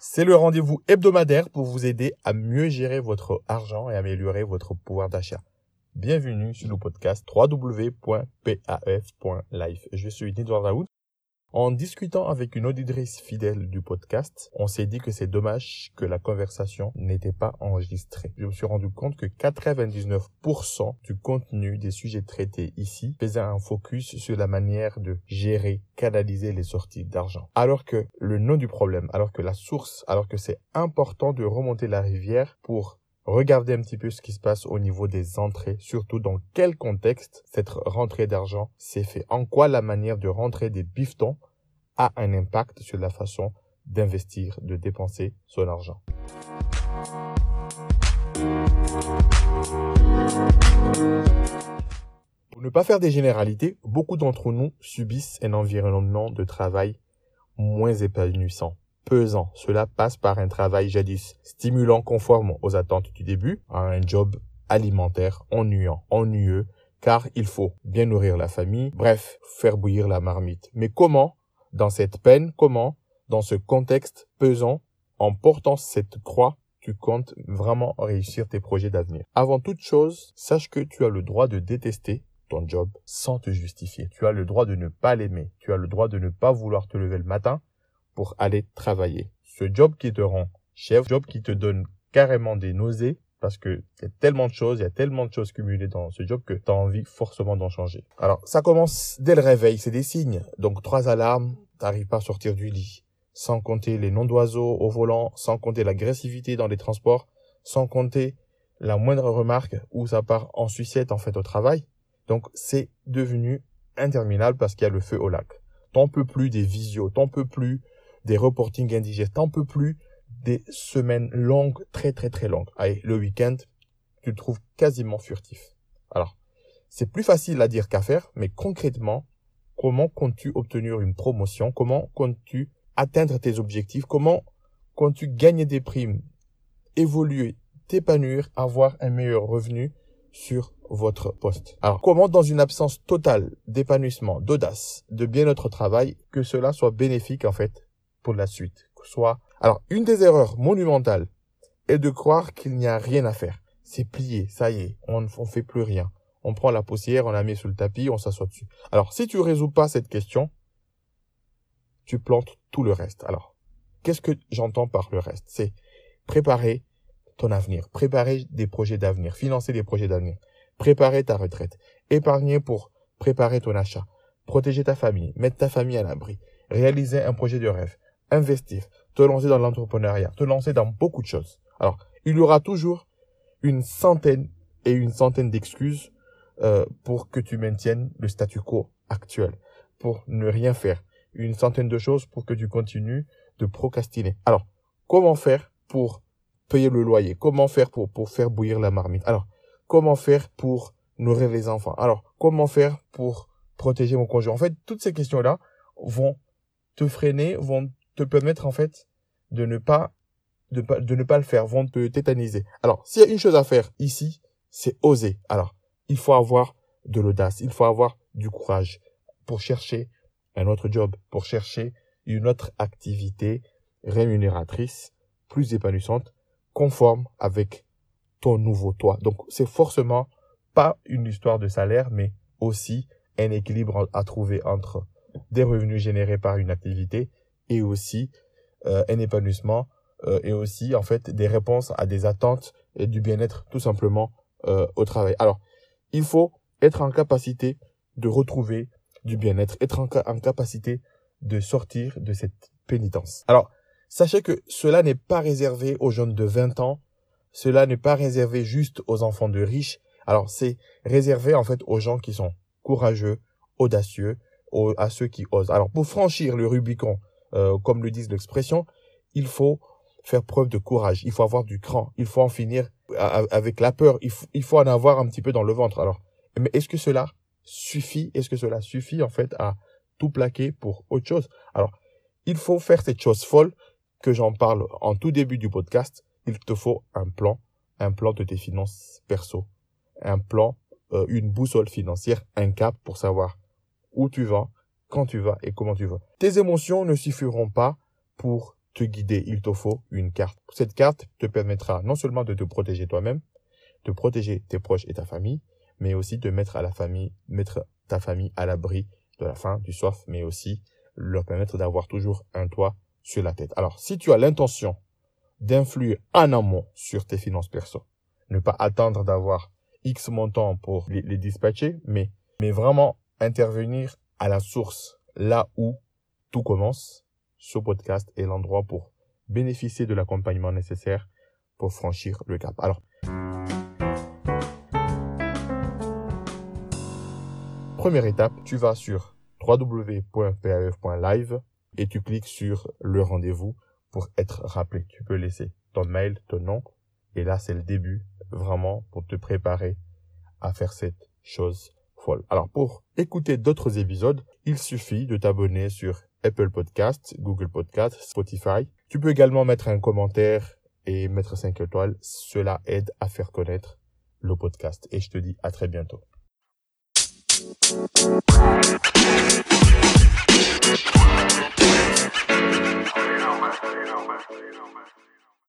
C'est le rendez-vous hebdomadaire pour vous aider à mieux gérer votre argent et améliorer votre pouvoir d'achat. Bienvenue sur le podcast www.paf.life. Je suis Daoud en discutant avec une auditrice fidèle du podcast, on s'est dit que c'est dommage que la conversation n'était pas enregistrée. Je me suis rendu compte que 99% du contenu des sujets traités ici faisait un focus sur la manière de gérer, canaliser les sorties d'argent. Alors que le nom du problème, alors que la source, alors que c'est important de remonter la rivière pour Regardez un petit peu ce qui se passe au niveau des entrées, surtout dans quel contexte cette rentrée d'argent s'est fait. En quoi la manière de rentrer des biftons a un impact sur la façon d'investir, de dépenser son argent. Pour ne pas faire des généralités, beaucoup d'entre nous subissent un environnement de travail moins épanouissant pesant. Cela passe par un travail jadis stimulant conforme aux attentes du début à un job alimentaire ennuyant, ennuyeux, car il faut bien nourrir la famille, bref, faire bouillir la marmite. Mais comment, dans cette peine, comment, dans ce contexte pesant, en portant cette croix, tu comptes vraiment réussir tes projets d'avenir? Avant toute chose, sache que tu as le droit de détester ton job sans te justifier. Tu as le droit de ne pas l'aimer. Tu as le droit de ne pas vouloir te lever le matin pour aller travailler. Ce job qui te rend chef, job qui te donne carrément des nausées parce que il y a tellement de choses, il y a tellement de choses cumulées dans ce job que tu as envie forcément d'en changer. Alors, ça commence dès le réveil, c'est des signes. Donc, trois alarmes, t'arrives pas à sortir du lit. Sans compter les noms d'oiseaux au volant, sans compter l'agressivité dans les transports, sans compter la moindre remarque où ça part en sucette en fait au travail. Donc, c'est devenu interminable parce qu'il y a le feu au lac. T'en peux plus des visios, t'en peux plus des reportings indigestes. T'en peux plus des semaines longues, très très très longues. Allez, le week-end, tu le trouves quasiment furtif. Alors, c'est plus facile à dire qu'à faire, mais concrètement, comment comptes-tu obtenir une promotion? Comment comptes-tu atteindre tes objectifs? Comment comptes-tu gagner des primes, évoluer, t'épanouir, avoir un meilleur revenu sur votre poste? Alors, comment dans une absence totale d'épanouissement, d'audace, de bien-être travail, que cela soit bénéfique en fait pour la suite. Soit, alors, une des erreurs monumentales est de croire qu'il n'y a rien à faire. C'est plié, ça y est, on ne fait plus rien. On prend la poussière, on la met sous le tapis, on s'assoit dessus. Alors, si tu résous pas cette question, tu plantes tout le reste. Alors, qu'est-ce que j'entends par le reste? C'est préparer ton avenir, préparer des projets d'avenir, financer des projets d'avenir, préparer ta retraite, épargner pour préparer ton achat, protéger ta famille, mettre ta famille à l'abri, réaliser un projet de rêve, investir, te lancer dans l'entrepreneuriat, te lancer dans beaucoup de choses. Alors, il y aura toujours une centaine et une centaine d'excuses euh, pour que tu maintiennes le statu quo actuel, pour ne rien faire. Une centaine de choses pour que tu continues de procrastiner. Alors, comment faire pour payer le loyer? Comment faire pour, pour faire bouillir la marmite? Alors, comment faire pour nourrir les enfants? Alors, comment faire pour protéger mon conjoint? En fait, toutes ces questions-là vont te freiner, vont te permettre en fait de ne pas de, de ne pas le faire, vont te tétaniser. Alors, s'il y a une chose à faire ici, c'est oser. Alors, il faut avoir de l'audace, il faut avoir du courage pour chercher un autre job, pour chercher une autre activité rémunératrice, plus épanouissante, conforme avec ton nouveau toi. Donc, c'est forcément pas une histoire de salaire, mais aussi un équilibre à trouver entre des revenus générés par une activité et aussi euh, un épanouissement euh, et aussi en fait des réponses à des attentes et du bien-être tout simplement euh, au travail. Alors, il faut être en capacité de retrouver du bien-être, être en, capacité de sortir de cette pénitence. Alors, sachez que cela n'est pas réservé aux jeunes de 20 ans, cela n'est pas réservé juste aux enfants de riches. Alors, c'est réservé en fait aux gens qui sont courageux, audacieux, à ceux qui osent. Alors, pour franchir le Rubicon euh, comme le disent l'expression, il faut faire preuve de courage, il faut avoir du cran, il faut en finir avec la peur, il faut, en avoir un petit peu dans le ventre. Alors, mais est-ce que cela suffit Est-ce que cela suffit en fait à tout plaquer pour autre chose? Alors, il faut faire cette chose folle que j'en parle en tout début du podcast. Il te faut un plan, un plan de tes finances perso, un plan euh, une boussole financière, un cap pour savoir où tu vas, quand tu vas et comment tu vas. Tes émotions ne suffiront pas pour te guider. Il te faut une carte. Cette carte te permettra non seulement de te protéger toi-même, de protéger tes proches et ta famille, mais aussi de mettre à la famille, mettre ta famille à l'abri de la faim, du soif, mais aussi leur permettre d'avoir toujours un toit sur la tête. Alors, si tu as l'intention d'influer en amont sur tes finances perso, ne pas attendre d'avoir X montant pour les, dispatcher, mais, mais vraiment intervenir à la source, là où tout commence. Ce podcast est l'endroit pour bénéficier de l'accompagnement nécessaire pour franchir le cap. Alors, première étape, tu vas sur www.paf.live et tu cliques sur le rendez-vous pour être rappelé. Tu peux laisser ton mail, ton nom, et là c'est le début vraiment pour te préparer à faire cette chose alors pour écouter d'autres épisodes, il suffit de t'abonner sur Apple Podcast, Google Podcast, Spotify. Tu peux également mettre un commentaire et mettre 5 étoiles. Cela aide à faire connaître le podcast. Et je te dis à très bientôt.